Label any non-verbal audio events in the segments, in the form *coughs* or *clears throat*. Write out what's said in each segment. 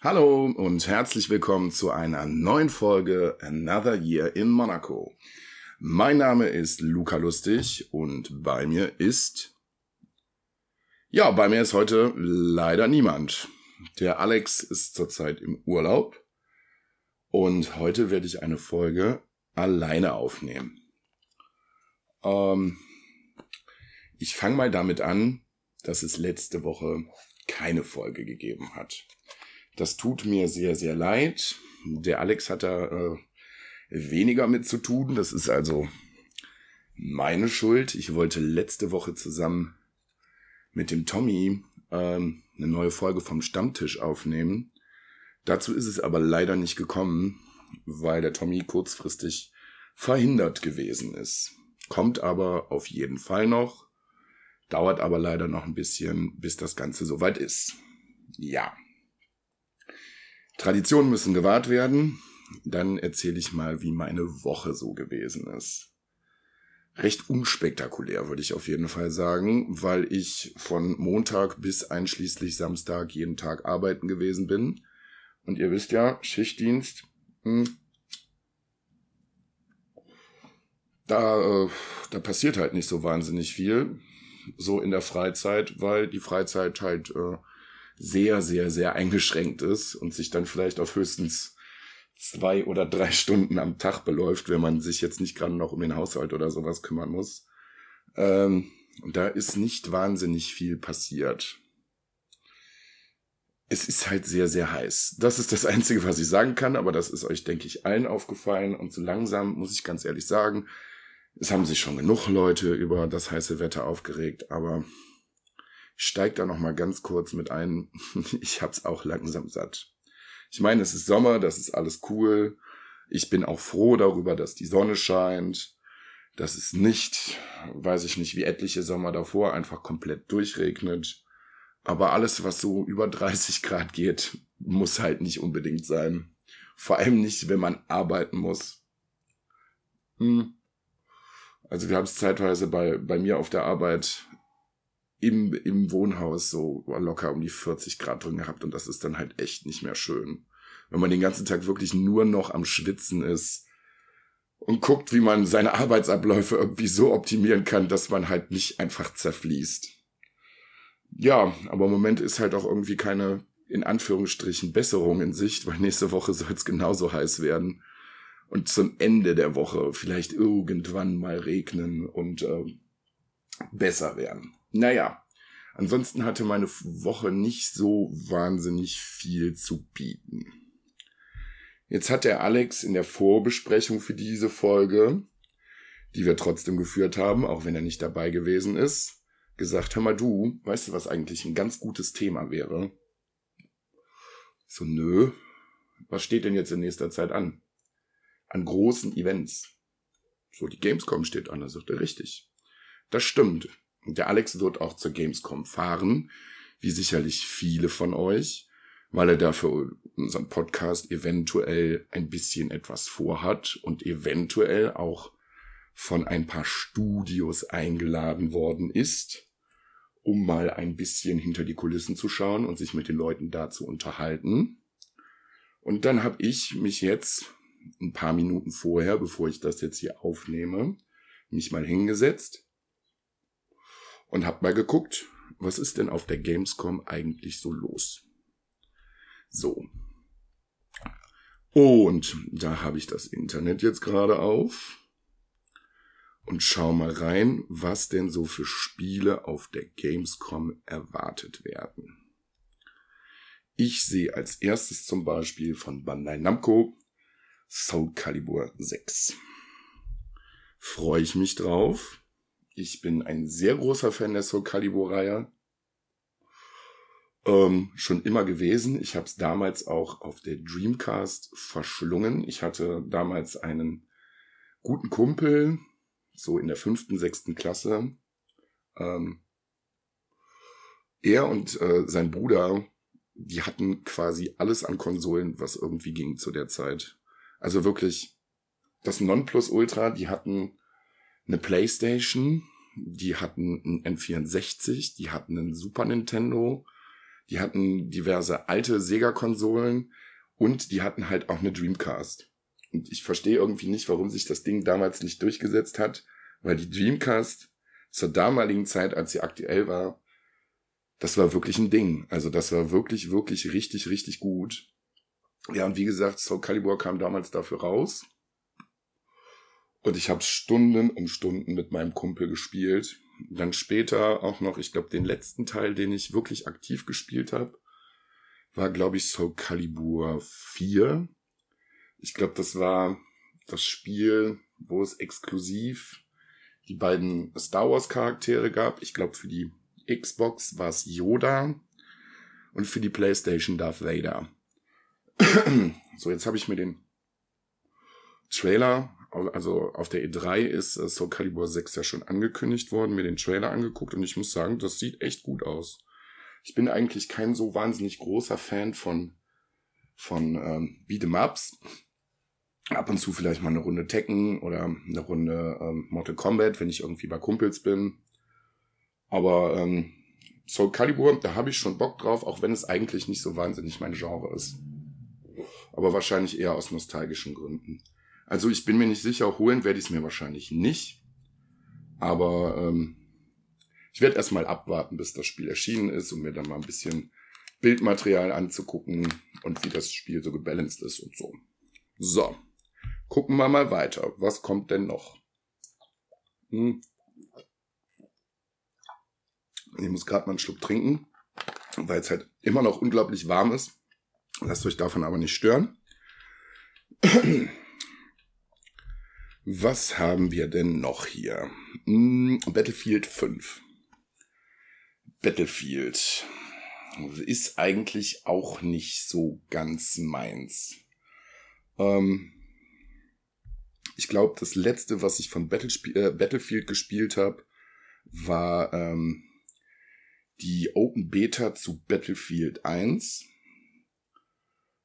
Hallo und herzlich willkommen zu einer neuen Folge Another Year in Monaco. Mein Name ist Luca Lustig und bei mir ist... Ja, bei mir ist heute leider niemand. Der Alex ist zurzeit im Urlaub und heute werde ich eine Folge alleine aufnehmen. Ähm, ich fange mal damit an, dass es letzte Woche keine Folge gegeben hat. Das tut mir sehr, sehr leid. Der Alex hat da äh, weniger mit zu tun. Das ist also meine Schuld. Ich wollte letzte Woche zusammen mit dem Tommy ähm, eine neue Folge vom Stammtisch aufnehmen. Dazu ist es aber leider nicht gekommen, weil der Tommy kurzfristig verhindert gewesen ist. Kommt aber auf jeden Fall noch. Dauert aber leider noch ein bisschen, bis das Ganze soweit ist. Ja. Traditionen müssen gewahrt werden. Dann erzähle ich mal, wie meine Woche so gewesen ist. Recht unspektakulär, würde ich auf jeden Fall sagen, weil ich von Montag bis einschließlich Samstag jeden Tag arbeiten gewesen bin. Und ihr wisst ja, Schichtdienst, hm, da, äh, da passiert halt nicht so wahnsinnig viel, so in der Freizeit, weil die Freizeit halt äh, sehr, sehr, sehr eingeschränkt ist und sich dann vielleicht auf höchstens zwei oder drei Stunden am Tag beläuft, wenn man sich jetzt nicht gerade noch um den Haushalt oder sowas kümmern muss. Ähm, und da ist nicht wahnsinnig viel passiert. Es ist halt sehr, sehr heiß. Das ist das *laughs* Einzige, was ich sagen kann, aber das ist euch, denke ich, allen aufgefallen. Und so langsam, muss ich ganz ehrlich sagen, es haben sich schon genug Leute über das heiße Wetter aufgeregt, aber ich steig da noch mal ganz kurz mit ein. *laughs* ich hab's auch langsam satt. Ich meine, es ist Sommer, das ist alles cool. Ich bin auch froh darüber, dass die Sonne scheint. Dass es nicht, weiß ich nicht, wie etliche Sommer davor einfach komplett durchregnet. Aber alles, was so über 30 Grad geht, muss halt nicht unbedingt sein. Vor allem nicht, wenn man arbeiten muss. Hm. Also wir haben es zeitweise bei, bei mir auf der Arbeit im, im Wohnhaus so locker um die 40 Grad drin gehabt und das ist dann halt echt nicht mehr schön. Wenn man den ganzen Tag wirklich nur noch am Schwitzen ist und guckt, wie man seine Arbeitsabläufe irgendwie so optimieren kann, dass man halt nicht einfach zerfließt. Ja, aber im Moment ist halt auch irgendwie keine, in Anführungsstrichen, Besserung in Sicht, weil nächste Woche soll es genauso heiß werden. Und zum Ende der Woche vielleicht irgendwann mal regnen und äh, besser werden. Naja, ansonsten hatte meine Woche nicht so wahnsinnig viel zu bieten. Jetzt hat der Alex in der Vorbesprechung für diese Folge, die wir trotzdem geführt haben, auch wenn er nicht dabei gewesen ist, gesagt, hör mal du, weißt du, was eigentlich ein ganz gutes Thema wäre? So, nö. Was steht denn jetzt in nächster Zeit an? An großen Events. So, die Gamescom steht an, da sagt er richtig. Das stimmt. Der Alex wird auch zur Gamescom fahren, wie sicherlich viele von euch, weil er dafür unseren Podcast eventuell ein bisschen etwas vorhat und eventuell auch von ein paar Studios eingeladen worden ist, um mal ein bisschen hinter die Kulissen zu schauen und sich mit den Leuten da zu unterhalten. Und dann habe ich mich jetzt ein paar Minuten vorher, bevor ich das jetzt hier aufnehme, mich mal hingesetzt und hab mal geguckt, was ist denn auf der Gamescom eigentlich so los? So. Und da habe ich das Internet jetzt gerade auf und schau mal rein, was denn so für Spiele auf der Gamescom erwartet werden. Ich sehe als erstes zum Beispiel von Bandai Namco Soul Calibur 6. Freue ich mich drauf. Ich bin ein sehr großer Fan der Soul Calibur-Reihe. Ähm, schon immer gewesen. Ich habe es damals auch auf der Dreamcast verschlungen. Ich hatte damals einen guten Kumpel, so in der fünften, sechsten Klasse. Ähm, er und äh, sein Bruder, die hatten quasi alles an Konsolen, was irgendwie ging zu der Zeit. Also wirklich das Nonplusultra, die hatten eine Playstation, die hatten ein N64, die hatten einen Super Nintendo, die hatten diverse alte Sega-Konsolen und die hatten halt auch eine Dreamcast. Und ich verstehe irgendwie nicht, warum sich das Ding damals nicht durchgesetzt hat, weil die Dreamcast zur damaligen Zeit, als sie aktuell war, das war wirklich ein Ding. Also das war wirklich, wirklich richtig, richtig gut. Ja, und wie gesagt, Soul Calibur kam damals dafür raus. Und ich habe Stunden um Stunden mit meinem Kumpel gespielt. Dann später auch noch, ich glaube, den letzten Teil, den ich wirklich aktiv gespielt habe, war, glaube ich, Soul Calibur 4. Ich glaube, das war das Spiel, wo es exklusiv die beiden Star Wars Charaktere gab. Ich glaube, für die Xbox war es Yoda und für die PlayStation Darth Vader. *clears throat* so, jetzt habe ich mir den Trailer, also auf der E3 ist äh, Soul Calibur 6 ja schon angekündigt worden, mir den Trailer angeguckt und ich muss sagen, das sieht echt gut aus. Ich bin eigentlich kein so wahnsinnig großer Fan von, von ähm, Beat'em Ups. Ab und zu vielleicht mal eine Runde Tekken oder eine Runde ähm, Mortal Kombat, wenn ich irgendwie bei Kumpels bin. Aber ähm, Soul Calibur, da habe ich schon Bock drauf, auch wenn es eigentlich nicht so wahnsinnig mein Genre ist. Aber wahrscheinlich eher aus nostalgischen Gründen. Also ich bin mir nicht sicher, holen werde ich es mir wahrscheinlich nicht. Aber ähm, ich werde erstmal abwarten, bis das Spiel erschienen ist, um mir dann mal ein bisschen Bildmaterial anzugucken und wie das Spiel so gebalanced ist und so. So, gucken wir mal weiter. Was kommt denn noch? Hm. Ich muss gerade mal einen Schluck trinken, weil es halt immer noch unglaublich warm ist. Lasst euch davon aber nicht stören. Was haben wir denn noch hier? Hm, Battlefield 5. Battlefield ist eigentlich auch nicht so ganz meins. Ähm, ich glaube, das letzte, was ich von äh, Battlefield gespielt habe, war ähm, die Open Beta zu Battlefield 1.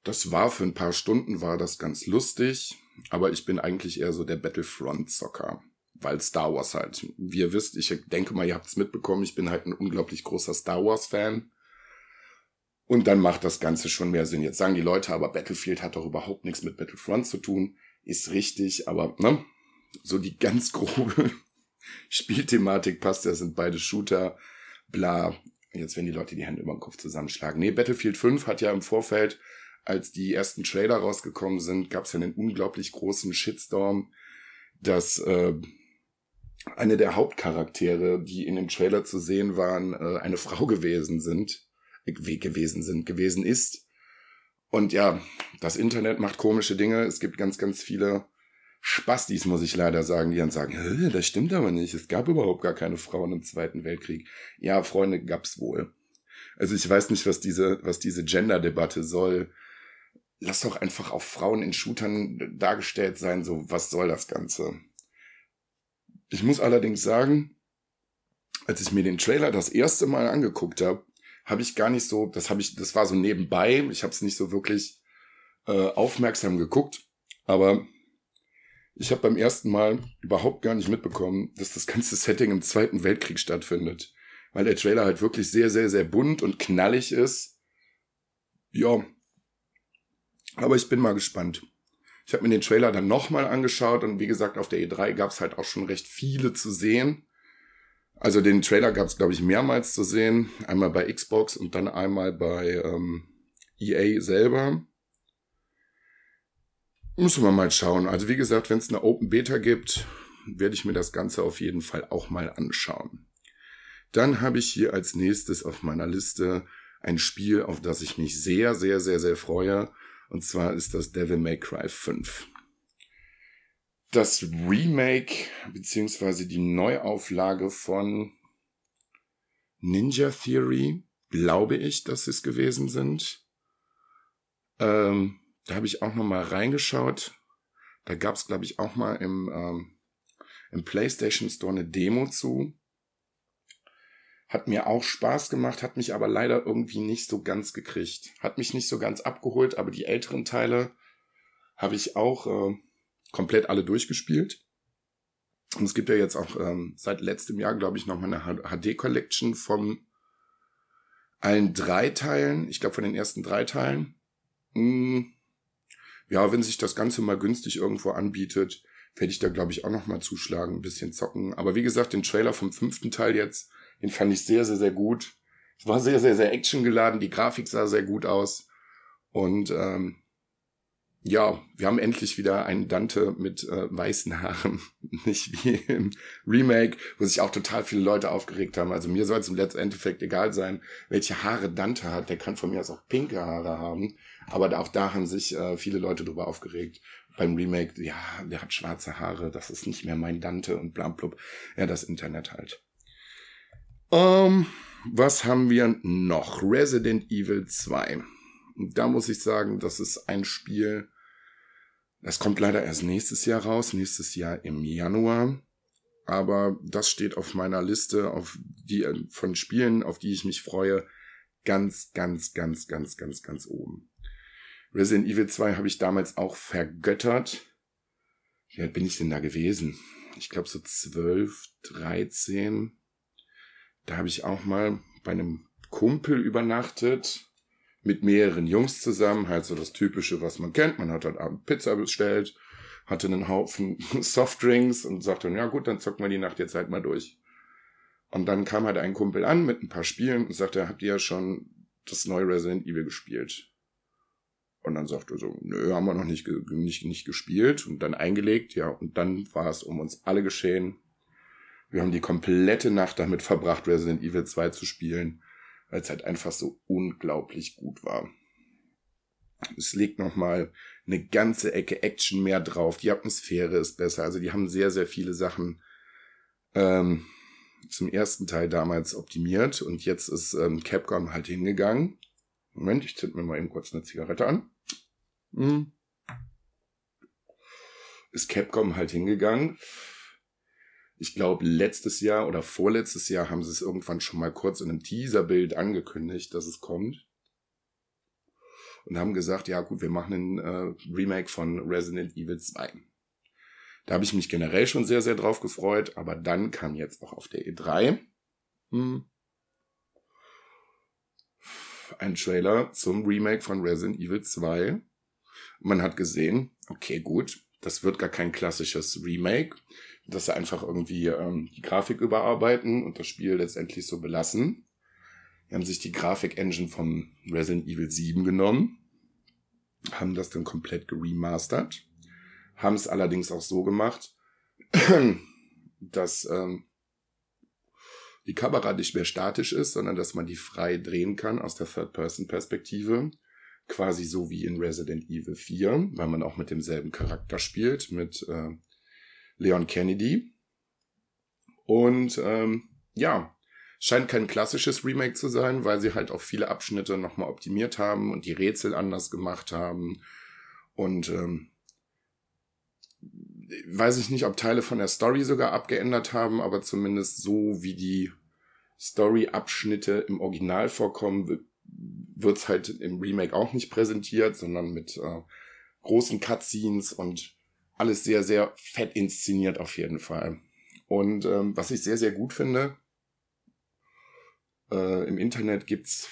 Das war für ein paar Stunden, war das ganz lustig, aber ich bin eigentlich eher so der Battlefront-Zocker, weil Star Wars halt, wie ihr wisst, ich denke mal, ihr habt es mitbekommen, ich bin halt ein unglaublich großer Star Wars-Fan. Und dann macht das Ganze schon mehr Sinn. Jetzt sagen die Leute, aber Battlefield hat doch überhaupt nichts mit Battlefront zu tun. Ist richtig, aber ne? So die ganz *laughs* grobe Spielthematik passt ja, sind beide Shooter bla. Jetzt werden die Leute die Hände über den Kopf zusammenschlagen. Nee, Battlefield 5 hat ja im Vorfeld, als die ersten Trailer rausgekommen sind, gab es ja einen unglaublich großen Shitstorm, dass äh, eine der Hauptcharaktere, die in dem Trailer zu sehen waren, äh, eine Frau gewesen sind, äh, gewesen sind, gewesen ist. Und ja, das Internet macht komische Dinge. Es gibt ganz, ganz viele Spastis, muss ich leider sagen, die dann sagen, das stimmt aber nicht, es gab überhaupt gar keine Frauen im Zweiten Weltkrieg. Ja, Freunde, gab's wohl. Also ich weiß nicht, was diese, was diese Gender-Debatte soll. Lass doch einfach auch Frauen in Shootern dargestellt sein, so, was soll das Ganze? Ich muss allerdings sagen, als ich mir den Trailer das erste Mal angeguckt habe, habe ich gar nicht so, das habe ich, das war so nebenbei, ich habe es nicht so wirklich äh, aufmerksam geguckt, aber ich habe beim ersten Mal überhaupt gar nicht mitbekommen, dass das ganze Setting im Zweiten Weltkrieg stattfindet. Weil der Trailer halt wirklich sehr, sehr, sehr bunt und knallig ist. Ja. Aber ich bin mal gespannt. Ich habe mir den Trailer dann nochmal angeschaut und wie gesagt, auf der E3 gab es halt auch schon recht viele zu sehen. Also den Trailer gab es, glaube ich, mehrmals zu sehen. Einmal bei Xbox und dann einmal bei ähm, EA selber. Müssen wir mal schauen. Also wie gesagt, wenn es eine Open Beta gibt, werde ich mir das Ganze auf jeden Fall auch mal anschauen. Dann habe ich hier als nächstes auf meiner Liste ein Spiel, auf das ich mich sehr, sehr, sehr, sehr freue. Und zwar ist das Devil May Cry 5. Das Remake beziehungsweise die Neuauflage von Ninja Theory, glaube ich, dass es gewesen sind. Ähm, da habe ich auch noch mal reingeschaut. Da gab es, glaube ich, auch mal im, ähm, im PlayStation Store eine Demo zu. Hat mir auch Spaß gemacht, hat mich aber leider irgendwie nicht so ganz gekriegt. Hat mich nicht so ganz abgeholt, aber die älteren Teile habe ich auch äh, komplett alle durchgespielt. Und es gibt ja jetzt auch ähm, seit letztem Jahr, glaube ich, noch mal eine HD-Collection vom allen drei Teilen, ich glaube von den ersten drei Teilen. Hm, ja, wenn sich das Ganze mal günstig irgendwo anbietet, werde ich da, glaube ich, auch noch mal zuschlagen, ein bisschen zocken. Aber wie gesagt, den Trailer vom fünften Teil jetzt, den fand ich sehr, sehr, sehr gut. Es war sehr, sehr, sehr actiongeladen, die Grafik sah sehr gut aus. Und ähm, ja, wir haben endlich wieder einen Dante mit äh, weißen Haaren, *laughs* nicht wie im Remake, wo sich auch total viele Leute aufgeregt haben. Also mir soll es im letzten Endeffekt egal sein, welche Haare Dante hat. Der kann von mir aus auch pinke Haare haben. Aber auch da haben sich äh, viele Leute drüber aufgeregt. Beim Remake, ja, der hat schwarze Haare, das ist nicht mehr mein Dante und blablub. Ja, das Internet halt. Um, ähm, was haben wir noch? Resident Evil 2. Da muss ich sagen, das ist ein Spiel, das kommt leider erst nächstes Jahr raus, nächstes Jahr im Januar. Aber das steht auf meiner Liste auf die, von Spielen, auf die ich mich freue, ganz, ganz, ganz, ganz, ganz, ganz oben. Resident Evil 2 habe ich damals auch vergöttert. Wie alt bin ich denn da gewesen? Ich glaube so 12, 13. Da habe ich auch mal bei einem Kumpel übernachtet mit mehreren Jungs zusammen, halt so das Typische, was man kennt. Man hat halt Abend Pizza bestellt, hatte einen Haufen *laughs* Softdrinks und sagte, ja gut, dann zocken wir die Nacht jetzt halt mal durch. Und dann kam halt ein Kumpel an mit ein paar Spielen und sagte, habt ihr ja schon das neue Resident Evil gespielt? Und dann sagte er so, nö, haben wir noch nicht, nicht, nicht gespielt und dann eingelegt, ja, und dann war es um uns alle geschehen. Wir haben die komplette Nacht damit verbracht, Resident Evil 2 zu spielen weil es halt einfach so unglaublich gut war. Es legt nochmal eine ganze Ecke Action mehr drauf. Die Atmosphäre ist besser. Also die haben sehr, sehr viele Sachen ähm, zum ersten Teil damals optimiert. Und jetzt ist ähm, Capcom halt hingegangen. Moment, ich zünd mir mal eben kurz eine Zigarette an. Hm. Ist Capcom halt hingegangen ich glaube, letztes Jahr oder vorletztes Jahr haben sie es irgendwann schon mal kurz in einem Teaserbild angekündigt, dass es kommt. Und haben gesagt, ja gut, wir machen ein äh, Remake von Resident Evil 2. Da habe ich mich generell schon sehr, sehr drauf gefreut, aber dann kam jetzt auch auf der E3 hm, ein Trailer zum Remake von Resident Evil 2. Man hat gesehen, okay, gut, das wird gar kein klassisches Remake dass sie einfach irgendwie ähm, die Grafik überarbeiten und das Spiel letztendlich so belassen. Die haben sich die Grafik-Engine von Resident Evil 7 genommen, haben das dann komplett geremastert, haben es allerdings auch so gemacht, *clears throat* dass ähm, die Kamera nicht mehr statisch ist, sondern dass man die frei drehen kann aus der Third-Person-Perspektive. Quasi so wie in Resident Evil 4, weil man auch mit demselben Charakter spielt, mit äh, Leon Kennedy. Und ähm, ja, scheint kein klassisches Remake zu sein, weil sie halt auch viele Abschnitte nochmal optimiert haben und die Rätsel anders gemacht haben. Und ähm, weiß ich nicht, ob Teile von der Story sogar abgeändert haben, aber zumindest so wie die Story-Abschnitte im Original vorkommen, wird's halt im Remake auch nicht präsentiert, sondern mit äh, großen Cutscenes und alles sehr, sehr fett inszeniert auf jeden Fall. Und ähm, was ich sehr, sehr gut finde, äh, im Internet gibt's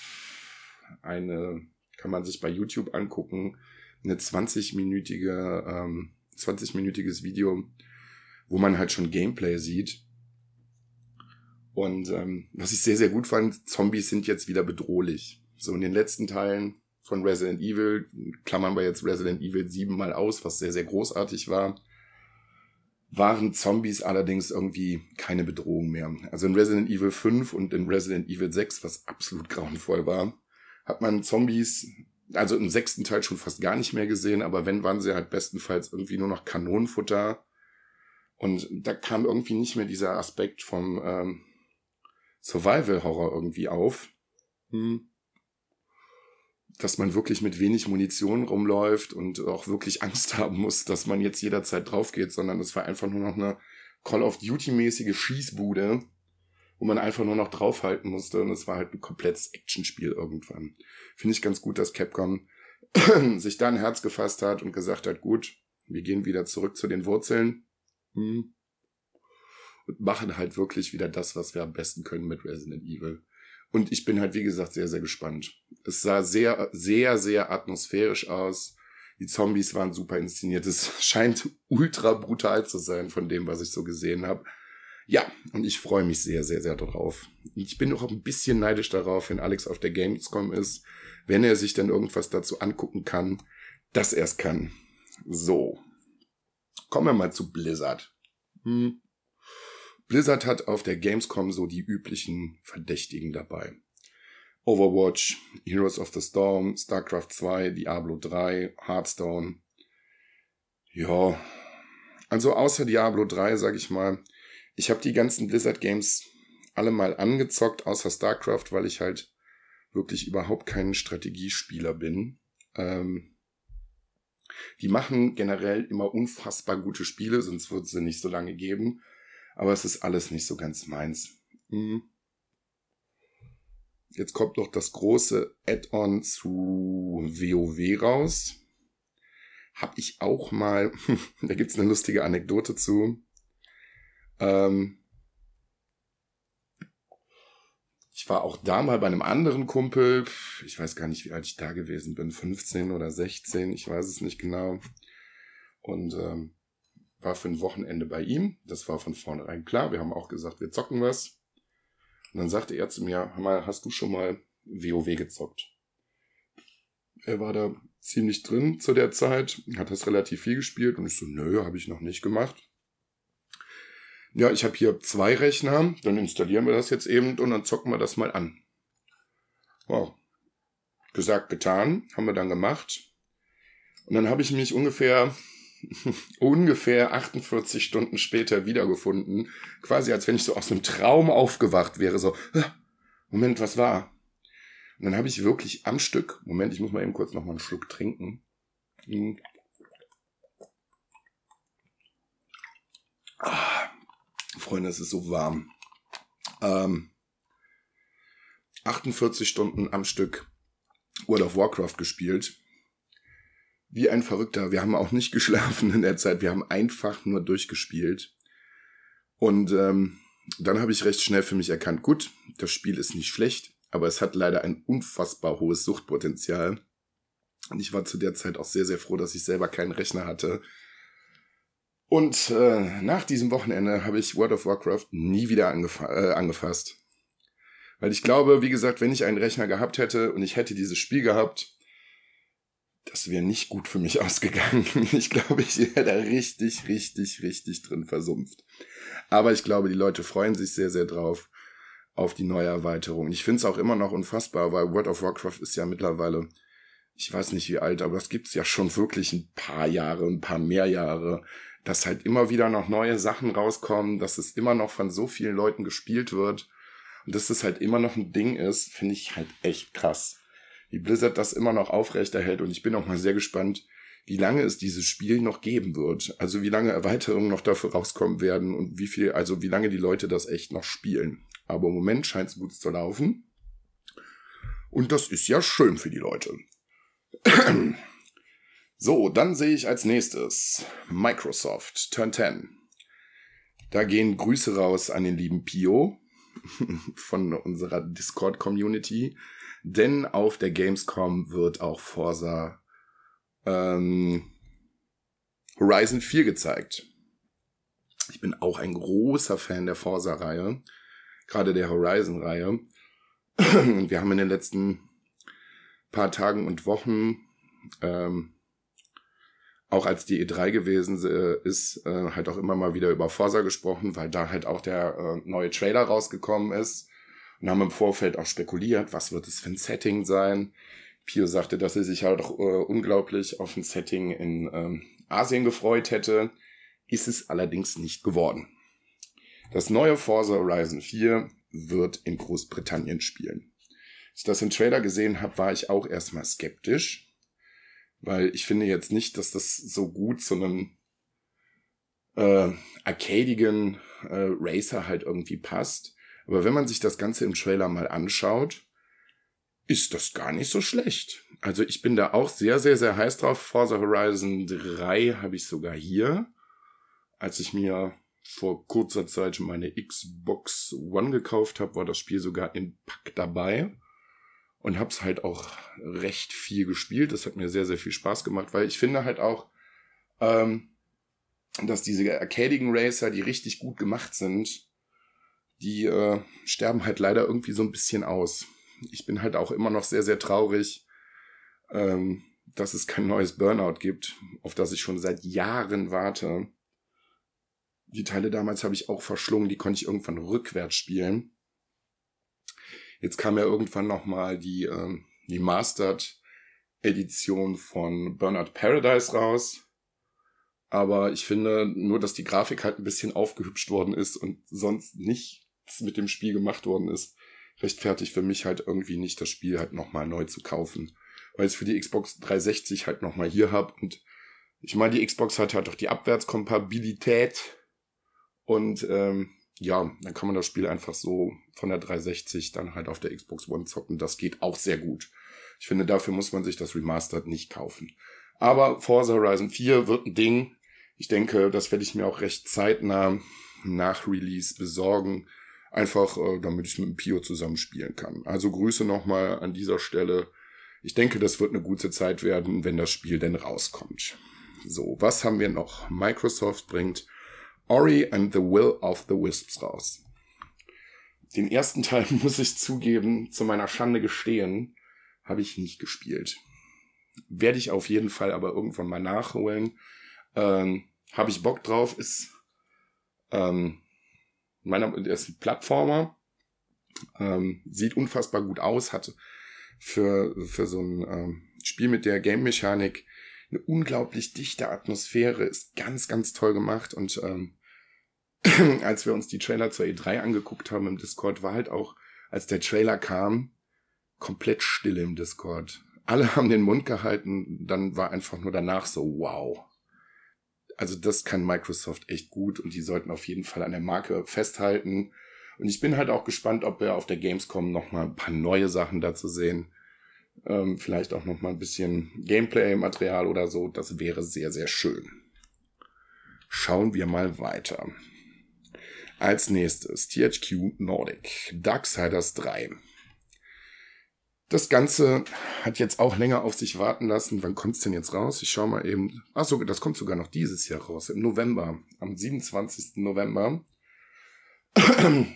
eine, kann man sich bei YouTube angucken, eine 20-minütige, ähm, 20-minütiges Video, wo man halt schon Gameplay sieht. Und ähm, was ich sehr, sehr gut fand, Zombies sind jetzt wieder bedrohlich. So in den letzten Teilen von Resident Evil, klammern wir jetzt Resident Evil 7 mal aus, was sehr, sehr großartig war, waren Zombies allerdings irgendwie keine Bedrohung mehr. Also in Resident Evil 5 und in Resident Evil 6, was absolut grauenvoll war, hat man Zombies, also im sechsten Teil schon fast gar nicht mehr gesehen, aber wenn, waren sie halt bestenfalls irgendwie nur noch Kanonenfutter. Und da kam irgendwie nicht mehr dieser Aspekt vom ähm, Survival-Horror irgendwie auf. Hm dass man wirklich mit wenig Munition rumläuft und auch wirklich *laughs* Angst haben muss, dass man jetzt jederzeit drauf geht, sondern es war einfach nur noch eine Call of Duty-mäßige Schießbude, wo man einfach nur noch draufhalten musste und es war halt ein komplettes Actionspiel irgendwann. Finde ich ganz gut, dass Capcom *clears throat* sich da ein Herz gefasst hat und gesagt hat, gut, wir gehen wieder zurück zu den Wurzeln hm. und machen halt wirklich wieder das, was wir am besten können mit Resident Evil. Und ich bin halt, wie gesagt, sehr, sehr gespannt. Es sah sehr, sehr, sehr atmosphärisch aus. Die Zombies waren super inszeniert. Es *laughs* scheint ultra brutal zu sein von dem, was ich so gesehen habe. Ja, und ich freue mich sehr, sehr, sehr darauf. Ich bin auch ein bisschen neidisch darauf, wenn Alex auf der Gamescom ist, wenn er sich dann irgendwas dazu angucken kann, dass er es kann. So. Kommen wir mal zu Blizzard. Hm. Blizzard hat auf der Gamescom so die üblichen Verdächtigen dabei. Overwatch, Heroes of the Storm, StarCraft 2, Diablo 3, Hearthstone. Ja, also außer Diablo 3, sag ich mal, ich habe die ganzen Blizzard Games alle mal angezockt, außer StarCraft, weil ich halt wirklich überhaupt kein Strategiespieler bin. Ähm, die machen generell immer unfassbar gute Spiele, sonst würde sie nicht so lange geben. Aber es ist alles nicht so ganz meins. Hm. Jetzt kommt noch das große Add-on zu WoW raus. Hab ich auch mal, *laughs* da gibt's eine lustige Anekdote zu. Ähm, ich war auch da mal bei einem anderen Kumpel. Ich weiß gar nicht, wie alt ich da gewesen bin. 15 oder 16, ich weiß es nicht genau. Und ähm, war für ein Wochenende bei ihm. Das war von vornherein klar. Wir haben auch gesagt, wir zocken was. Und dann sagte er zu mir, mal, hast du schon mal WoW gezockt? Er war da ziemlich drin zu der Zeit, hat das relativ viel gespielt und ich so, nö, habe ich noch nicht gemacht. Ja, ich habe hier zwei Rechner, dann installieren wir das jetzt eben und dann zocken wir das mal an. Wow. Gesagt, getan, haben wir dann gemacht. Und dann habe ich mich ungefähr *laughs* ungefähr 48 Stunden später wiedergefunden. Quasi als wenn ich so aus einem Traum aufgewacht wäre. So, Moment, was war? Und dann habe ich wirklich am Stück, Moment, ich muss mal eben kurz noch mal einen Schluck trinken. Hm. Ah, Freunde, es ist so warm. Ähm, 48 Stunden am Stück World of Warcraft gespielt wie ein Verrückter. Wir haben auch nicht *laughs* geschlafen in der Zeit. Wir haben einfach nur durchgespielt. Und ähm, dann habe ich recht schnell für mich erkannt, gut, das Spiel ist nicht schlecht, aber es hat leider ein unfassbar hohes Suchtpotenzial. Und ich war zu der Zeit auch sehr, sehr froh, dass ich selber keinen Rechner hatte. Und äh, nach diesem Wochenende habe ich World of Warcraft nie wieder angef äh, angefasst. Weil ich glaube, wie gesagt, wenn ich einen Rechner gehabt hätte und ich hätte dieses Spiel gehabt, das wäre nicht gut für mich *laughs* ausgegangen. Ich glaube, ich wäre da richtig, richtig, richtig drin versumpft. Aber ich glaube, die Leute freuen sich sehr, sehr drauf auf die neue Erweiterung. Ich finde es auch immer noch unfassbar, weil World of Warcraft ist ja mittlerweile, ich weiß nicht wie alt, aber das gibt's ja schon wirklich ein paar Jahre, ein paar mehr Jahre, dass halt immer wieder noch neue Sachen rauskommen, dass es immer noch von so vielen Leuten gespielt wird und dass es halt immer noch ein Ding ist, finde ich halt echt krass wie Blizzard das immer noch aufrechterhält. Und ich bin auch mal sehr gespannt, wie lange es dieses Spiel noch geben wird. Also wie lange Erweiterungen noch dafür rauskommen werden und wie viel, also wie lange die Leute das echt noch spielen. Aber im Moment scheint es gut zu laufen. Und das ist ja schön für die Leute. *clears throat* so, dann sehe ich als nächstes Microsoft Turn 10. Da gehen Grüße raus an den lieben Pio *laughs* von unserer Discord-Community. Denn auf der Gamescom wird auch Forza ähm, Horizon 4 gezeigt. Ich bin auch ein großer Fan der Forza-Reihe, gerade der Horizon-Reihe. Wir haben in den letzten paar Tagen und Wochen, ähm, auch als die E3 gewesen äh, ist, äh, halt auch immer mal wieder über Forza gesprochen, weil da halt auch der äh, neue Trailer rausgekommen ist und haben im Vorfeld auch spekuliert, was wird es für ein Setting sein. Pio sagte, dass er sich halt auch äh, unglaublich auf ein Setting in ähm, Asien gefreut hätte. Ist es allerdings nicht geworden. Das neue Forza Horizon 4 wird in Großbritannien spielen. Als ich das im Trailer gesehen habe, war ich auch erstmal skeptisch, weil ich finde jetzt nicht, dass das so gut zu einem äh, arcadigen äh, Racer halt irgendwie passt. Aber wenn man sich das Ganze im Trailer mal anschaut, ist das gar nicht so schlecht. Also ich bin da auch sehr, sehr, sehr heiß drauf. Forza Horizon 3 habe ich sogar hier. Als ich mir vor kurzer Zeit meine Xbox One gekauft habe, war das Spiel sogar im Pack dabei und habe es halt auch recht viel gespielt. Das hat mir sehr, sehr viel Spaß gemacht, weil ich finde halt auch, ähm, dass diese arcadigen Racer, die richtig gut gemacht sind, die äh, sterben halt leider irgendwie so ein bisschen aus. Ich bin halt auch immer noch sehr, sehr traurig, ähm, dass es kein neues Burnout gibt, auf das ich schon seit Jahren warte. Die Teile damals habe ich auch verschlungen, die konnte ich irgendwann rückwärts spielen. Jetzt kam ja irgendwann nochmal die, ähm, die Mastered Edition von Burnout Paradise raus. Aber ich finde nur, dass die Grafik halt ein bisschen aufgehübscht worden ist und sonst nichts mit dem Spiel gemacht worden ist, rechtfertigt für mich halt irgendwie nicht, das Spiel halt nochmal neu zu kaufen. Weil ich es für die Xbox 360 halt nochmal hier hab und ich meine, die Xbox hat halt auch die Abwärtskompatibilität und ähm, ja, dann kann man das Spiel einfach so von der 360 dann halt auf der Xbox One zocken. Das geht auch sehr gut. Ich finde, dafür muss man sich das Remastered nicht kaufen. Aber Forza Horizon 4 wird ein Ding. Ich denke, das werde ich mir auch recht zeitnah nach Release besorgen. Einfach, äh, damit ich mit dem Pio zusammenspielen kann. Also Grüße nochmal an dieser Stelle. Ich denke, das wird eine gute Zeit werden, wenn das Spiel denn rauskommt. So, was haben wir noch? Microsoft bringt Ori and the Will of the Wisps raus. Den ersten Teil *laughs* muss ich zugeben, zu meiner Schande gestehen, habe ich nicht gespielt. Werde ich auf jeden Fall aber irgendwann mal nachholen. Ähm, habe ich Bock drauf, ist ähm, meiner, der ist ein Plattformer, ähm, sieht unfassbar gut aus, hat für, für so ein ähm, Spiel mit der Game-Mechanik eine unglaublich dichte Atmosphäre, ist ganz, ganz toll gemacht und ähm, *clears throat* als wir uns die Trailer zur E3 angeguckt haben im Discord, war halt auch, als der Trailer kam, komplett still im Discord. Alle haben den Mund gehalten, dann war einfach nur danach so, wow. Also das kann Microsoft echt gut und die sollten auf jeden Fall an der Marke festhalten. Und ich bin halt auch gespannt, ob wir auf der Gamescom nochmal ein paar neue Sachen dazu sehen. Ähm, vielleicht auch nochmal ein bisschen Gameplay-Material oder so. Das wäre sehr, sehr schön. Schauen wir mal weiter. Als nächstes THQ Nordic, Darksiders 3. Das Ganze hat jetzt auch länger auf sich warten lassen. Wann kommt's denn jetzt raus? Ich schau mal eben. Ach so, das kommt sogar noch dieses Jahr raus. Im November. Am 27. November. *clears throat*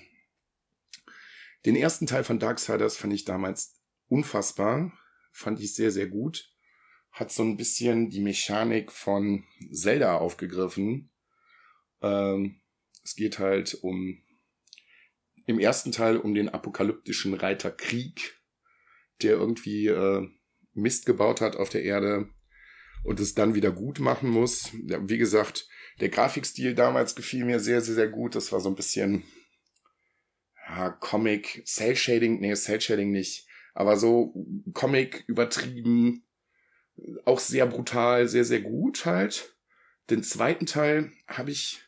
Den ersten Teil von Darksiders fand ich damals unfassbar. Fand ich sehr, sehr gut. Hat so ein bisschen die Mechanik von Zelda aufgegriffen. Ähm, es geht halt um im ersten Teil um den apokalyptischen Reiter Krieg, der irgendwie äh, Mist gebaut hat auf der Erde und es dann wieder gut machen muss. Ja, wie gesagt, der Grafikstil damals gefiel mir sehr, sehr, sehr gut. Das war so ein bisschen ja, Comic, Cell Shading, nee, Cell Shading nicht, aber so Comic übertrieben, auch sehr brutal, sehr, sehr gut halt. Den zweiten Teil habe ich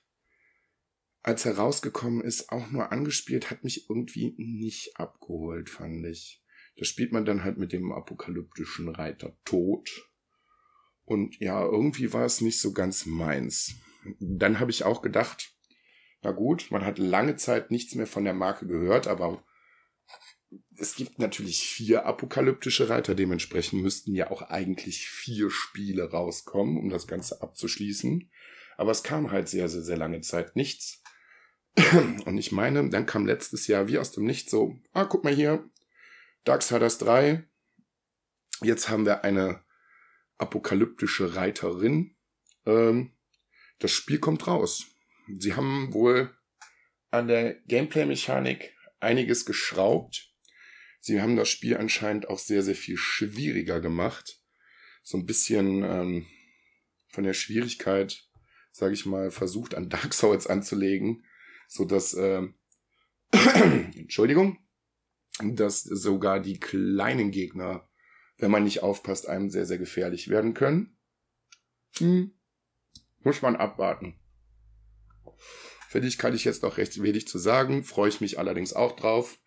als er rausgekommen ist, auch nur angespielt, hat mich irgendwie nicht abgeholt, fand ich. Da spielt man dann halt mit dem apokalyptischen Reiter tot. Und ja, irgendwie war es nicht so ganz meins. Dann habe ich auch gedacht, na gut, man hat lange Zeit nichts mehr von der Marke gehört, aber es gibt natürlich vier apokalyptische Reiter, dementsprechend müssten ja auch eigentlich vier Spiele rauskommen, um das Ganze abzuschließen. Aber es kam halt sehr, sehr, sehr lange Zeit nichts. *clears throat* Und ich meine, dann kam letztes Jahr wie aus dem Nichts so, ah, guck mal hier, Darksiders 3. Jetzt haben wir eine apokalyptische Reiterin. Ähm, das Spiel kommt raus. Sie haben wohl an der Gameplay-Mechanik einiges geschraubt. Sie haben das Spiel anscheinend auch sehr, sehr viel schwieriger gemacht. So ein bisschen ähm, von der Schwierigkeit, sage ich mal, versucht an Dark Souls anzulegen so dass äh, *coughs* Entschuldigung, dass sogar die kleinen Gegner, wenn man nicht aufpasst, einem sehr sehr gefährlich werden können. Hm. Muss man abwarten. Für dich kann ich jetzt noch recht wenig zu sagen, freue ich mich allerdings auch drauf.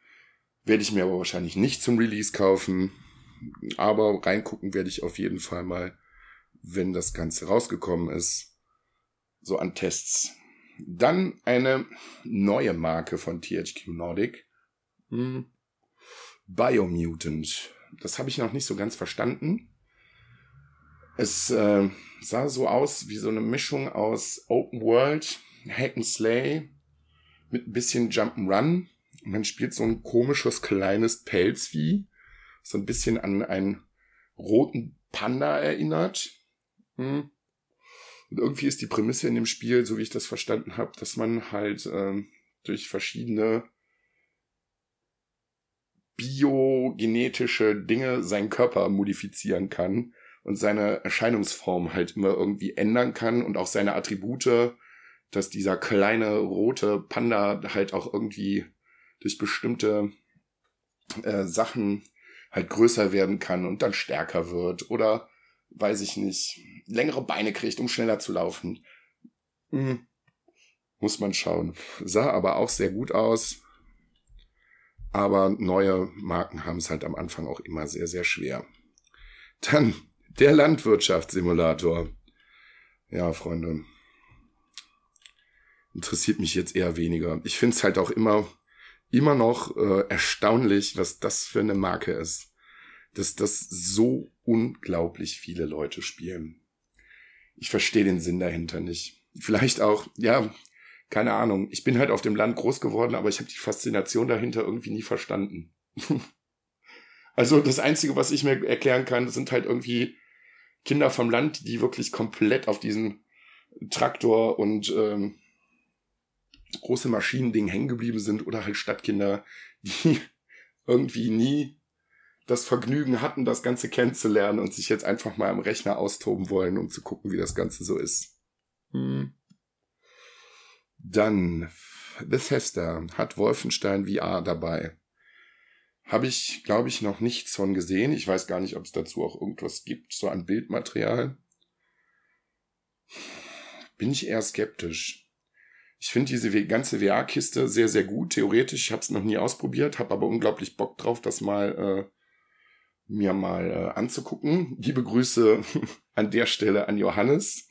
Werde ich mir aber wahrscheinlich nicht zum Release kaufen. Aber reingucken werde ich auf jeden Fall mal, wenn das Ganze rausgekommen ist. So an Tests Dann eine neue Marke von THQ Nordic. Hm. Biomutant. Das habe ich noch nicht so ganz verstanden. Es äh, sah so aus wie so eine Mischung aus Open World, Hack and Slay mit ein bisschen Jump'n'Run. Man spielt so ein komisches kleines Pelzvieh, so ein bisschen an einen roten Panda erinnert. Hm. Und irgendwie ist die Prämisse in dem Spiel, so wie ich das verstanden habe, dass man halt äh, durch verschiedene biogenetische Dinge seinen Körper modifizieren kann und seine Erscheinungsform halt immer irgendwie ändern kann und auch seine Attribute, dass dieser kleine rote Panda halt auch irgendwie durch bestimmte äh, Sachen halt größer werden kann und dann stärker wird oder weiß ich nicht, längere Beine kriegt, um schneller zu laufen. Hm. Muss man schauen. Sah aber auch sehr gut aus. Aber neue Marken haben es halt am Anfang auch immer sehr, sehr schwer. Dann der Landwirtschaftssimulator. Ja, Freunde. Interessiert mich jetzt eher weniger. Ich finde es halt auch immer, immer noch äh, erstaunlich, was das für eine Marke ist. Dass das so unglaublich viele Leute spielen. Ich verstehe den Sinn dahinter nicht. Vielleicht auch, ja, keine Ahnung. Ich bin halt auf dem Land groß geworden, aber ich habe die Faszination dahinter irgendwie nie verstanden. *laughs* also das Einzige, was ich mir erklären kann, sind halt irgendwie Kinder vom Land, die wirklich komplett auf diesen Traktor und ähm, große Maschinending hängen geblieben sind oder halt Stadtkinder, die *laughs* irgendwie nie das Vergnügen hatten, das Ganze kennenzulernen und sich jetzt einfach mal am Rechner austoben wollen, um zu gucken, wie das Ganze so ist. Hm. Dann Bethesda hat Wolfenstein VR dabei. Habe ich, glaube ich, noch nichts von gesehen. Ich weiß gar nicht, ob es dazu auch irgendwas gibt, so an Bildmaterial. Bin ich eher skeptisch. Ich finde diese ganze VR-Kiste sehr, sehr gut. Theoretisch, ich habe es noch nie ausprobiert, habe aber unglaublich Bock drauf, das mal äh, mir mal äh, anzugucken. Liebe Grüße *laughs* an der Stelle an Johannes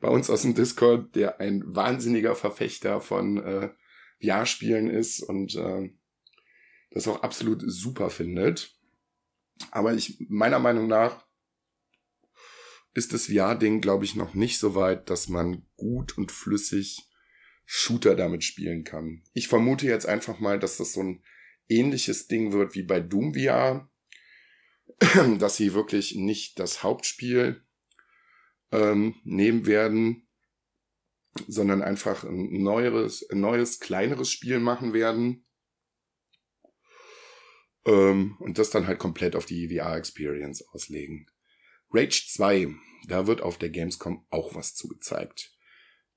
bei uns aus dem Discord, der ein wahnsinniger Verfechter von äh, VR-Spielen ist und äh, das auch absolut super findet. Aber ich, meiner Meinung nach, ist das VR-Ding, glaube ich, noch nicht so weit, dass man gut und flüssig Shooter damit spielen kann. Ich vermute jetzt einfach mal, dass das so ein ähnliches Ding wird wie bei Doom VR, *clears throat* dass sie wirklich nicht das Hauptspiel ähm, nehmen werden, sondern einfach ein neueres, ein neues, kleineres Spiel machen werden. Ähm, und das dann halt komplett auf die VR-Experience auslegen. Rage 2, da wird auf der Gamescom auch was zugezeigt.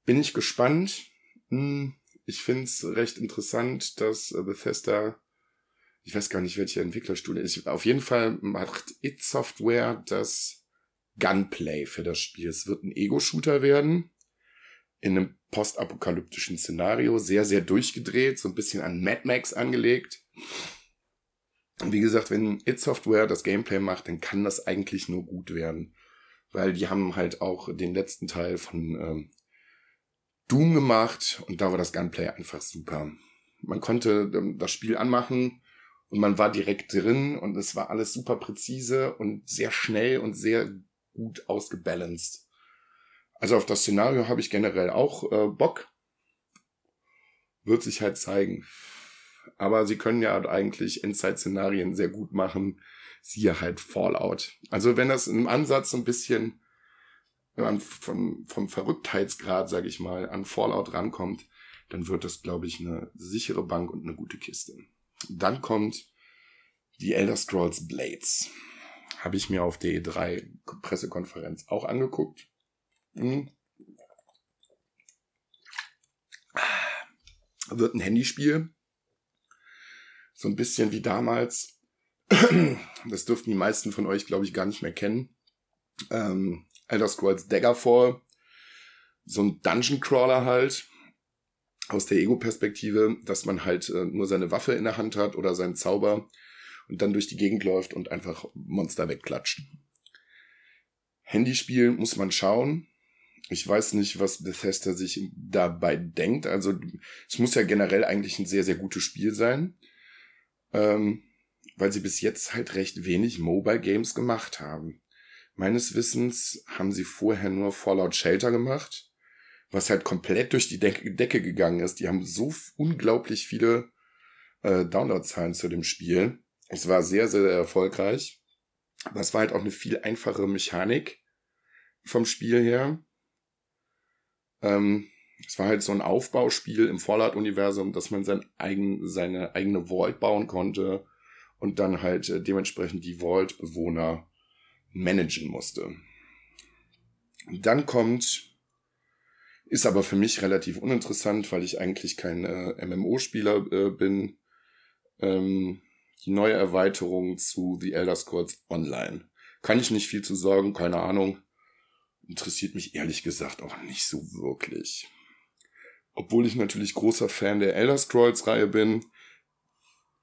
Bin ich gespannt. Hm, ich find's recht interessant, dass äh, Bethesda, ich weiß gar nicht, welche Entwicklerstudie ist, auf jeden Fall macht It Software das Gunplay für das Spiel. Es wird ein Ego-Shooter werden. In einem postapokalyptischen Szenario. Sehr, sehr durchgedreht. So ein bisschen an Mad Max angelegt. Wie gesagt, wenn It Software das Gameplay macht, dann kann das eigentlich nur gut werden. Weil die haben halt auch den letzten Teil von ähm, Doom gemacht und da war das Gunplay einfach super. Man konnte ähm, das Spiel anmachen und man war direkt drin und es war alles super präzise und sehr schnell und sehr gut ausgebalanced. Also auf das Szenario habe ich generell auch äh, Bock. Wird sich halt zeigen. Aber sie können ja eigentlich Endzeit-Szenarien sehr gut machen. Siehe halt Fallout. Also wenn das im Ansatz ein bisschen man vom, vom Verrücktheitsgrad, sage ich mal, an Fallout rankommt, dann wird das, glaube ich, eine sichere Bank und eine gute Kiste. Dann kommt die Elder Scrolls Blades. Habe ich mir auf der E3 Pressekonferenz auch angeguckt. Hm. Wird ein Handyspiel. So ein bisschen wie damals. Das dürften die meisten von euch, glaube ich, gar nicht mehr kennen. Ähm, Elder Scrolls Daggerfall. So ein Dungeon Crawler halt. Aus der Ego-Perspektive, dass man halt äh, nur seine Waffe in der Hand hat oder seinen Zauber und dann durch die Gegend läuft und einfach Monster wegklatscht. Handyspiel muss man schauen. Ich weiß nicht, was Bethesda sich dabei denkt. Also es muss ja generell eigentlich ein sehr, sehr gutes Spiel sein. Ähm, weil sie bis jetzt halt recht wenig Mobile Games gemacht haben. Meines Wissens haben sie vorher nur Fallout Shelter gemacht, was halt komplett durch die Decke, Decke gegangen ist. Die haben so unglaublich viele äh, Downloadzahlen zu dem Spiel. Es war sehr, sehr erfolgreich. Aber es war halt auch eine viel einfachere Mechanik vom Spiel her. Ähm, es war halt so ein Aufbauspiel im Fallout-Universum, dass man sein eigen, seine eigene Vault bauen konnte und dann halt äh, dementsprechend die Vault-Bewohner managen musste. Dann kommt, ist aber für mich relativ uninteressant, weil ich eigentlich kein äh, MMO-Spieler äh, bin, ähm, die neue Erweiterung zu The Elder Scrolls Online. Kann ich nicht viel zu sagen, keine Ahnung. Interessiert mich ehrlich gesagt auch nicht so wirklich. Obwohl ich natürlich großer Fan der Elder Scrolls Reihe bin.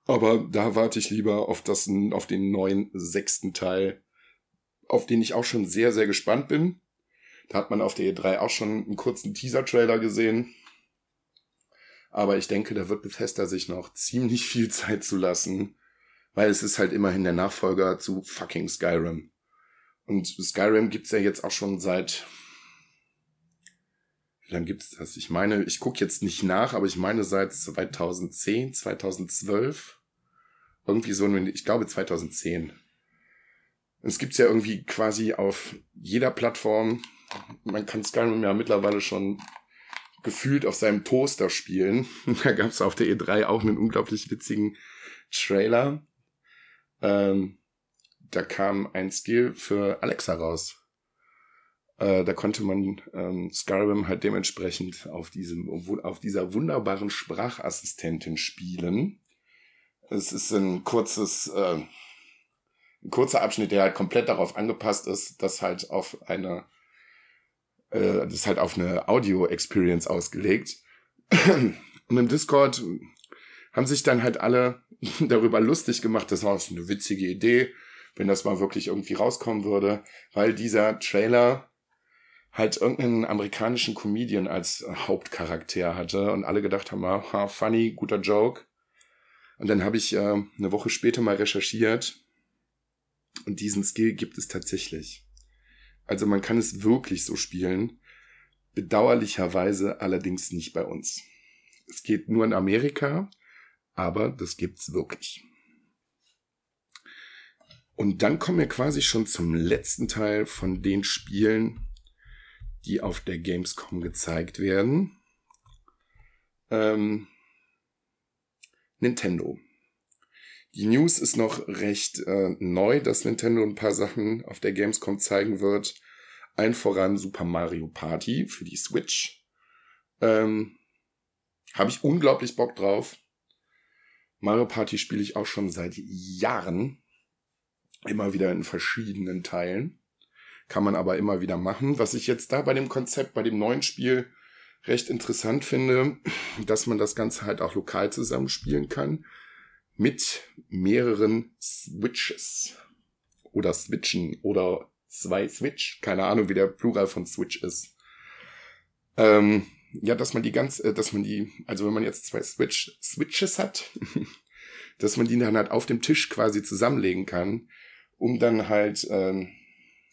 Aber da warte ich lieber auf, das, auf den neuen sechsten Teil, auf den ich auch schon sehr, sehr gespannt bin. Da hat man auf der E3 auch schon einen kurzen Teaser-Trailer gesehen. Aber ich denke, da wird Bethesda sich noch ziemlich viel Zeit zu lassen, weil es ist halt immerhin der Nachfolger zu fucking Skyrim. Und Skyrim gibt's ja jetzt auch schon seit wie lange gibt's das? Ich meine, ich gucke jetzt nicht nach, aber ich meine seit 2010, 2012. Irgendwie so, ich glaube 2010. Es gibt's ja irgendwie quasi auf jeder Plattform. Man kann Skyrim ja mittlerweile schon gefühlt auf seinem Toaster spielen. *laughs* da gab's auf der E3 auch einen unglaublich witzigen Trailer. Ähm, da kam ein Skill für Alexa raus. Äh, da konnte man ähm, Skyrim halt dementsprechend auf diesem, auf dieser wunderbaren Sprachassistentin spielen. Es ist ein kurzes, äh, ein kurzer Abschnitt, der halt komplett darauf angepasst ist, dass halt auf eine, äh, das ist halt auf eine Audio-Experience ausgelegt. *clears throat* Und im Discord haben sich dann halt alle *laughs* darüber lustig gemacht, das war eine witzige Idee wenn das mal wirklich irgendwie rauskommen würde, weil dieser Trailer halt irgendeinen amerikanischen Comedian als Hauptcharakter hatte und alle gedacht haben, ha, funny, guter Joke. Und dann habe ich äh, eine Woche später mal recherchiert und diesen Skill gibt es tatsächlich. Also man kann es wirklich so spielen, bedauerlicherweise allerdings nicht bei uns. Es geht nur in Amerika, aber das gibt's wirklich. Und dann kommen wir quasi schon zum letzten Teil von den Spielen, die auf der Gamescom gezeigt werden. Ähm, Nintendo. Die News ist noch recht äh, neu, dass Nintendo ein paar Sachen auf der Gamescom zeigen wird. Allen voran Super Mario Party für die Switch. Ähm, Habe ich unglaublich Bock drauf. Mario Party spiele ich auch schon seit Jahren. Immer wieder in verschiedenen Teilen. Kann man aber immer wieder machen. Was ich jetzt da bei dem Konzept, bei dem neuen Spiel recht interessant finde, *clears throat* dass man das Ganze halt auch lokal zusammenspielen kann. Mit mehreren Switches. Oder Switchen. Oder zwei Switch. Keine Ahnung, wie der Plural von Switch ist. Ähm, ja, dass man die ganz, äh, dass man die, also wenn man jetzt zwei Switch, Switches hat, *laughs* dass man die dann halt auf dem Tisch quasi zusammenlegen kann um dann halt ähm,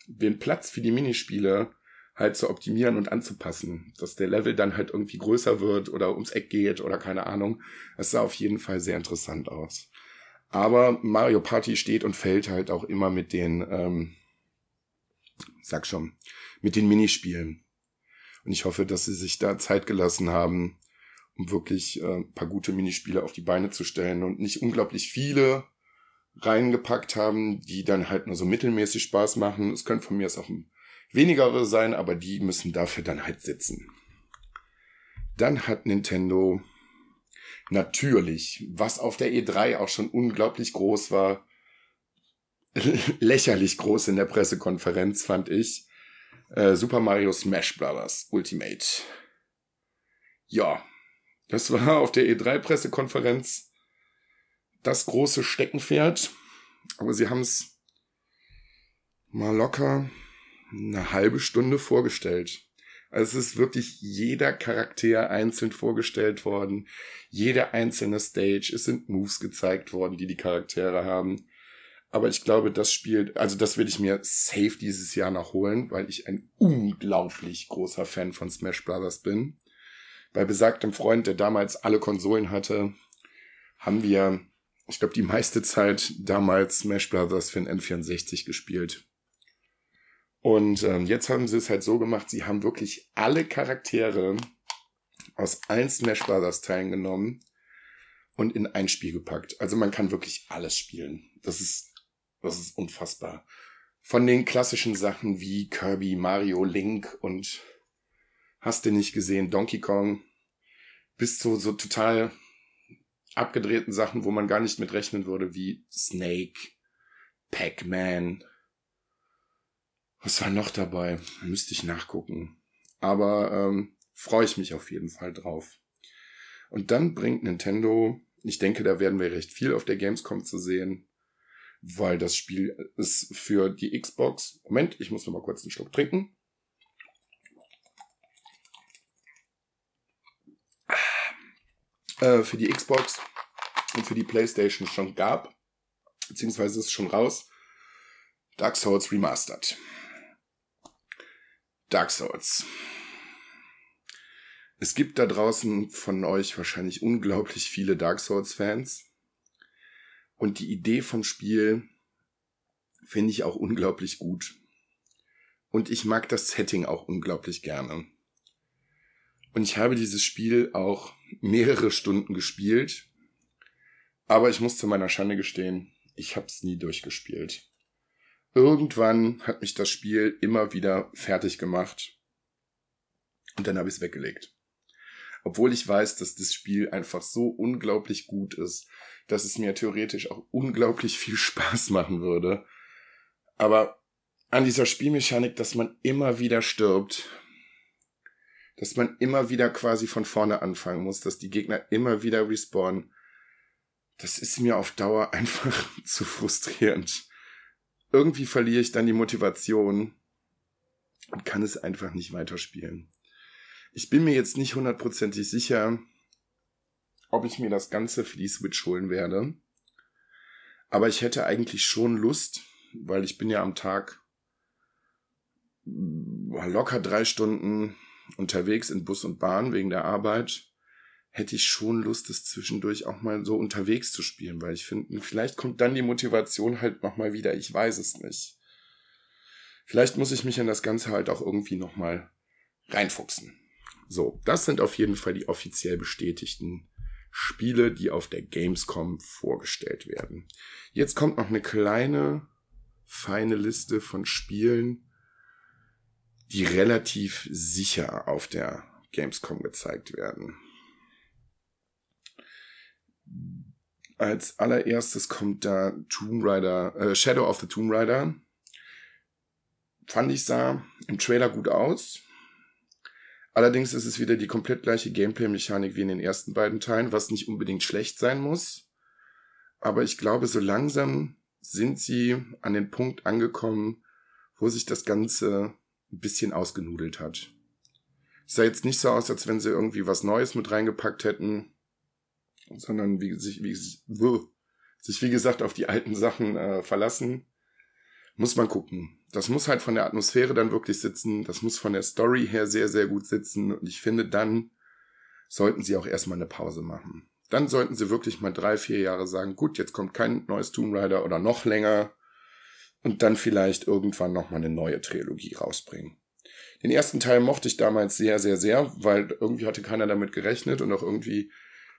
den Platz für die Minispiele halt zu optimieren und anzupassen, dass der Level dann halt irgendwie größer wird oder ums Eck geht oder keine Ahnung. Es sah auf jeden Fall sehr interessant aus. Aber Mario Party steht und fällt halt auch immer mit den, ähm, sag schon, mit den Minispielen. Und ich hoffe, dass sie sich da Zeit gelassen haben, um wirklich äh, ein paar gute Minispiele auf die Beine zu stellen und nicht unglaublich viele reingepackt haben, die dann halt nur so mittelmäßig Spaß machen. Es könnte von mir aus auch weniger sein, aber die müssen dafür dann halt sitzen. Dann hat Nintendo natürlich, was auf der E3 auch schon unglaublich groß war, *laughs* lächerlich groß in der Pressekonferenz, fand ich, äh, Super Mario Smash Bros. Ultimate. Ja, das war *laughs* auf der E3-Pressekonferenz das große Steckenpferd. Aber sie haben es mal locker eine halbe Stunde vorgestellt. Also es ist wirklich jeder Charakter einzeln vorgestellt worden. Jede einzelne Stage. Es sind Moves gezeigt worden, die die Charaktere haben. Aber ich glaube, das Spiel, also das will ich mir safe dieses Jahr noch holen, weil ich ein unglaublich großer Fan von Smash Brothers bin. Bei besagtem Freund, der damals alle Konsolen hatte, haben wir, ich glaube, die meiste Zeit damals Smash Brothers für den N64 gespielt. Und ähm, jetzt haben sie es halt so gemacht, sie haben wirklich alle Charaktere aus allen Smash Brothers Teilen genommen und in ein Spiel gepackt. Also man kann wirklich alles spielen. Das ist, das ist unfassbar. Von den klassischen Sachen wie Kirby, Mario, Link und hast du nicht gesehen, Donkey Kong, bis zu so total abgedrehten Sachen, wo man gar nicht mit rechnen würde, wie Snake, Pac-Man, was war noch dabei? Müsste ich nachgucken. Aber ähm, freue ich mich auf jeden Fall drauf. Und dann bringt Nintendo, ich denke, da werden wir recht viel auf der Gamescom zu sehen, weil das Spiel ist für die Xbox. Moment, ich muss noch mal kurz einen Schluck trinken. Äh, für die Xbox und für die PlayStation schon gab, beziehungsweise ist schon raus. Dark Souls Remastered. Dark Souls. Es gibt da draußen von euch wahrscheinlich unglaublich viele Dark Souls-Fans. Und die Idee vom Spiel finde ich auch unglaublich gut. Und ich mag das Setting auch unglaublich gerne. Und ich habe dieses Spiel auch mehrere Stunden gespielt. Aber ich muss zu meiner Schande gestehen, ich habe es nie durchgespielt. Irgendwann hat mich das Spiel immer wieder fertig gemacht. Und dann habe ich es weggelegt. Obwohl ich weiß, dass das Spiel einfach so unglaublich gut ist, dass es mir theoretisch auch unglaublich viel Spaß machen würde. Aber an dieser Spielmechanik, dass man immer wieder stirbt, dass man immer wieder quasi von vorne anfangen muss, dass die Gegner immer wieder respawnen, das ist mir auf Dauer *laughs* einfach zu frustrierend irgendwie verliere ich dann die Motivation und kann es einfach nicht weiterspielen. Ich bin mir jetzt nicht hundertprozentig sicher, ob ich mir das Ganze für die Switch holen werde. Aber ich hätte eigentlich schon Lust, weil ich bin ja am Tag locker drei Stunden unterwegs in Bus und Bahn wegen der Arbeit hätte ich schon Lust, das zwischendurch auch mal so unterwegs zu spielen, weil ich finde, vielleicht kommt dann die Motivation halt nochmal wieder. Ich weiß es nicht. Vielleicht muss ich mich in das Ganze halt auch irgendwie nochmal reinfuchsen. So, das sind auf jeden Fall die offiziell bestätigten Spiele, die auf der Gamescom vorgestellt werden. Jetzt kommt noch eine kleine, feine Liste von Spielen, die relativ sicher auf der Gamescom gezeigt werden. Als allererstes kommt da Tomb Raider, äh, Shadow of the Tomb Raider. Fand ich sah im Trailer gut aus. Allerdings ist es wieder die komplett gleiche Gameplay-Mechanik wie in den ersten beiden Teilen, was nicht unbedingt schlecht sein muss. Aber ich glaube, so langsam sind sie an den Punkt angekommen, wo sich das Ganze ein bisschen ausgenudelt hat. Es sah jetzt nicht so aus, als wenn sie irgendwie was Neues mit reingepackt hätten sondern wie sich, wie, sich wie gesagt auf die alten Sachen äh, verlassen. Muss man gucken. Das muss halt von der Atmosphäre dann wirklich sitzen. Das muss von der Story her sehr, sehr gut sitzen. Und ich finde, dann sollten sie auch erstmal eine Pause machen. Dann sollten sie wirklich mal drei, vier Jahre sagen, gut, jetzt kommt kein neues Tomb Raider oder noch länger. Und dann vielleicht irgendwann nochmal eine neue Trilogie rausbringen. Den ersten Teil mochte ich damals sehr, sehr, sehr, weil irgendwie hatte keiner damit gerechnet und auch irgendwie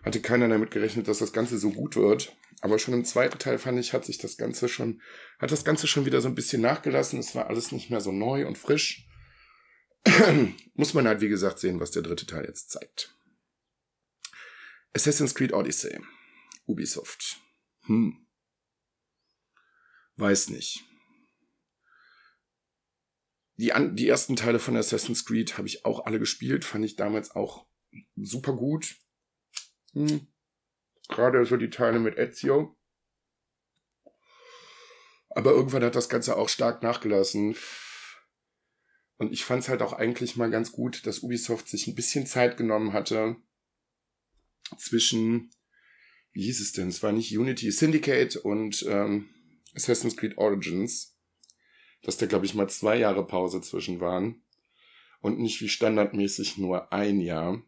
hatte keiner damit gerechnet, dass das Ganze so gut wird. Aber schon im zweiten Teil fand ich, hat sich das Ganze schon, hat das Ganze schon wieder so ein bisschen nachgelassen. Es war alles nicht mehr so neu und frisch. *clears throat* Muss man halt, wie gesagt, sehen, was der dritte Teil jetzt zeigt. Assassin's Creed Odyssey. Ubisoft. Hm. Weiß nicht. Die, an, die ersten Teile von Assassin's Creed habe ich auch alle gespielt, fand ich damals auch super gut. Hm. Gerade so die Teile mit Ezio. Aber irgendwann hat das Ganze auch stark nachgelassen. Und ich fand es halt auch eigentlich mal ganz gut, dass Ubisoft sich ein bisschen Zeit genommen hatte zwischen, wie hieß es denn? Es war nicht Unity, Syndicate und ähm, Assassin's Creed Origins. Dass da, glaube ich, mal zwei Jahre Pause zwischen waren. Und nicht wie standardmäßig nur ein Jahr.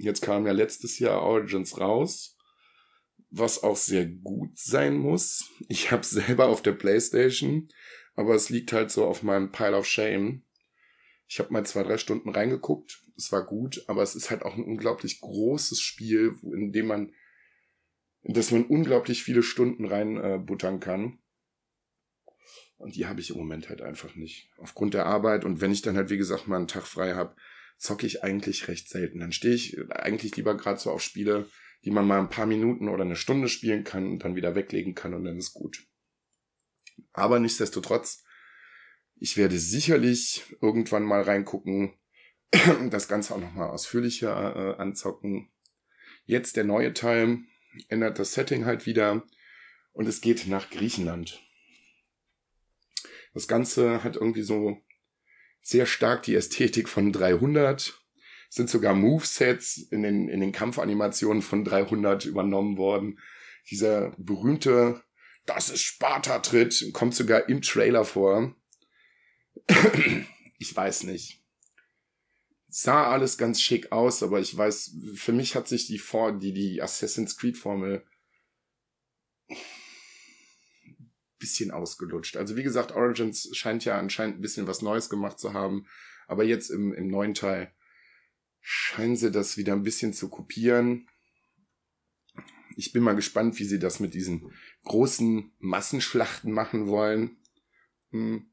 Jetzt kam ja letztes Jahr Origins raus, was auch sehr gut sein muss. Ich habe *laughs* selber auf der PlayStation, aber es liegt halt so auf meinem Pile of Shame. Ich habe mal zwei, drei Stunden reingeguckt. Es war gut, aber es ist halt auch ein unglaublich großes Spiel, in dem man, in das man unglaublich viele Stunden reinbuttern äh, kann. Und die habe ich im Moment halt einfach nicht. Aufgrund der Arbeit und wenn ich dann halt, wie gesagt, mal einen Tag frei habe, zocke ich eigentlich recht selten. Dann stehe ich eigentlich lieber gerade so auf Spiele, die man mal ein paar Minuten oder eine Stunde spielen kann und dann wieder weglegen kann und dann ist gut. Aber nichtsdestotrotz, ich werde sicherlich irgendwann mal reingucken, *clears throat* das Ganze auch nochmal ausführlicher äh, anzocken. Jetzt der neue Teil ändert das Setting halt wieder und es geht nach Griechenland. Das Ganze hat irgendwie so sehr stark die Ästhetik von 300. Es sind sogar Movesets in den, in den Kampfanimationen von 300 übernommen worden. Dieser berühmte, das ist Sparta-Tritt, kommt sogar im Trailer vor. *clears throat* ich weiß nicht. Sah alles ganz schick aus, aber ich weiß, für mich hat sich die, die, die Assassin's Creed Formel bisschen ausgelutscht. Also wie gesagt, Origins scheint ja anscheinend ein bisschen was Neues gemacht zu haben, aber jetzt im, im neuen Teil scheinen sie das wieder ein bisschen zu kopieren. Ich bin mal gespannt, wie sie das mit diesen großen Massenschlachten machen wollen. Hm.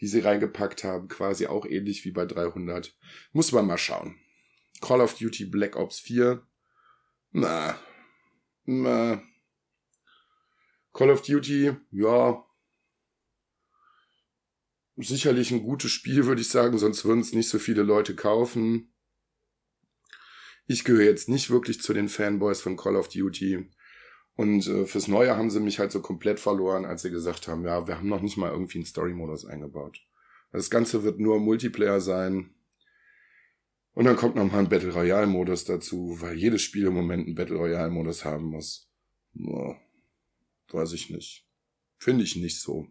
Die sie reingepackt haben, quasi auch ähnlich wie bei 300. Muss man mal schauen. Call of Duty Black Ops 4. Na, na, Call of Duty, ja, sicherlich ein gutes Spiel, würde ich sagen, sonst würden es nicht so viele Leute kaufen. Ich gehöre jetzt nicht wirklich zu den Fanboys von Call of Duty. Und äh, fürs Neue haben sie mich halt so komplett verloren, als sie gesagt haben, ja, wir haben noch nicht mal irgendwie einen Story-Modus eingebaut. Das Ganze wird nur Multiplayer sein. Und dann kommt noch mal ein Battle Royale-Modus dazu, weil jedes Spiel im Moment einen Battle Royale-Modus haben muss. Boah. Weiß ich nicht. Finde ich nicht so.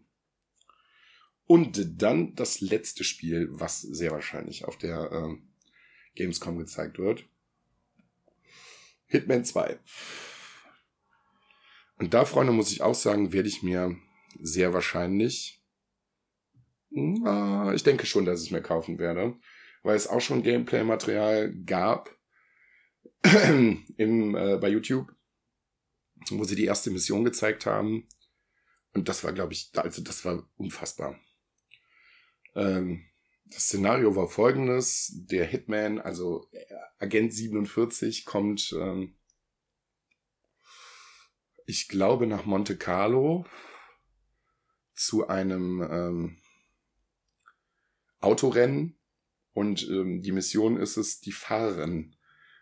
Und dann das letzte Spiel, was sehr wahrscheinlich auf der äh, Gamescom gezeigt wird. Hitman 2. Und da, Freunde, muss ich auch sagen, werde ich mir sehr wahrscheinlich, na, ich denke schon, dass ich mir kaufen werde, weil es auch schon Gameplay-Material gab *clears throat* im, äh, bei YouTube wo sie die erste Mission gezeigt haben. Und das war, glaube ich, also das war unfassbar. Ähm, das Szenario war folgendes. Der Hitman, also Agent 47, kommt, ähm, ich glaube, nach Monte Carlo zu einem ähm, Autorennen. Und ähm, die Mission ist es, die Fahrerin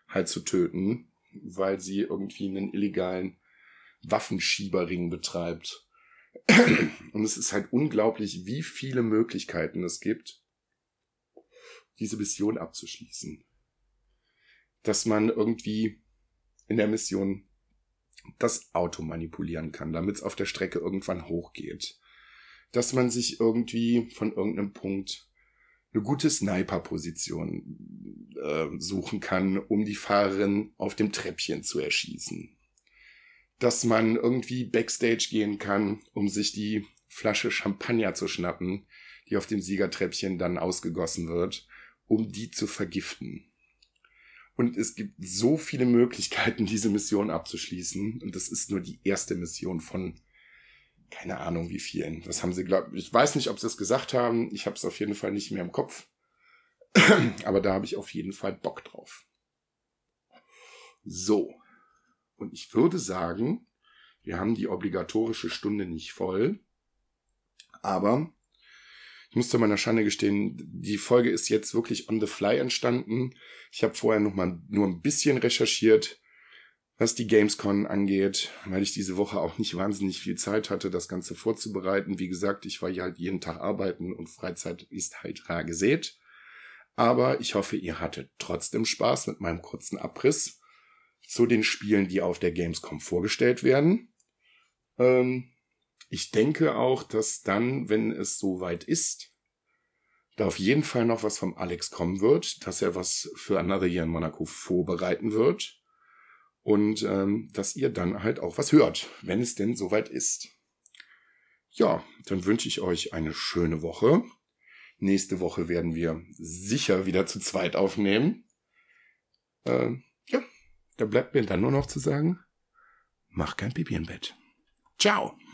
halt zu töten, weil sie irgendwie einen illegalen Waffenschiebering betreibt. Und es ist halt unglaublich, wie viele Möglichkeiten es gibt, diese Mission abzuschließen. Dass man irgendwie in der Mission das Auto manipulieren kann, damit es auf der Strecke irgendwann hochgeht. Dass man sich irgendwie von irgendeinem Punkt eine gute Sniper-Position äh, suchen kann, um die Fahrerin auf dem Treppchen zu erschießen dass man irgendwie backstage gehen kann, um sich die Flasche Champagner zu schnappen, die auf dem Siegertreppchen dann ausgegossen wird, um die zu vergiften. Und es gibt so viele Möglichkeiten, *laughs* diese Mission abzuschließen. Und das ist nur die erste Mission von keine Ahnung wie vielen. Das haben sie, glaube ich, weiß nicht, ob sie es gesagt haben. Ich habe es auf jeden Fall nicht mehr im Kopf. *clears throat* Aber da habe ich auf jeden Fall Bock drauf. So, und ich würde sagen, wir haben die obligatorische Stunde nicht voll. Aber ich muss zu meiner Schande gestehen, die Folge ist jetzt wirklich on the fly entstanden. Ich habe vorher noch mal nur ein bisschen recherchiert. was die Gamescon angeht, weil ich diese Woche auch nicht wahnsinnig viel Zeit hatte, das Ganze vorzubereiten. Wie gesagt, ich war ja halt jeden Tag arbeiten und Freizeit ist halt rar gesät. Aber ich hoffe, ihr hattet trotzdem Spaß mit meinem kurzen Abriss zu den Spielen, die auf der Gamescom vorgestellt werden. Ähm, ich denke auch, dass dann, wenn es soweit ist, da auf jeden Fall noch was vom Alex kommen wird, dass er was für Another Year in Monaco vorbereiten wird und ähm, dass ihr dann halt auch was hört, wenn es denn soweit ist. Ja, dann wünsche ich euch eine schöne Woche. Nächste Woche werden wir sicher wieder zu zweit aufnehmen. Ähm, da bleibt mir dann nur noch zu sagen, mach kein Pipi im Bett. Ciao.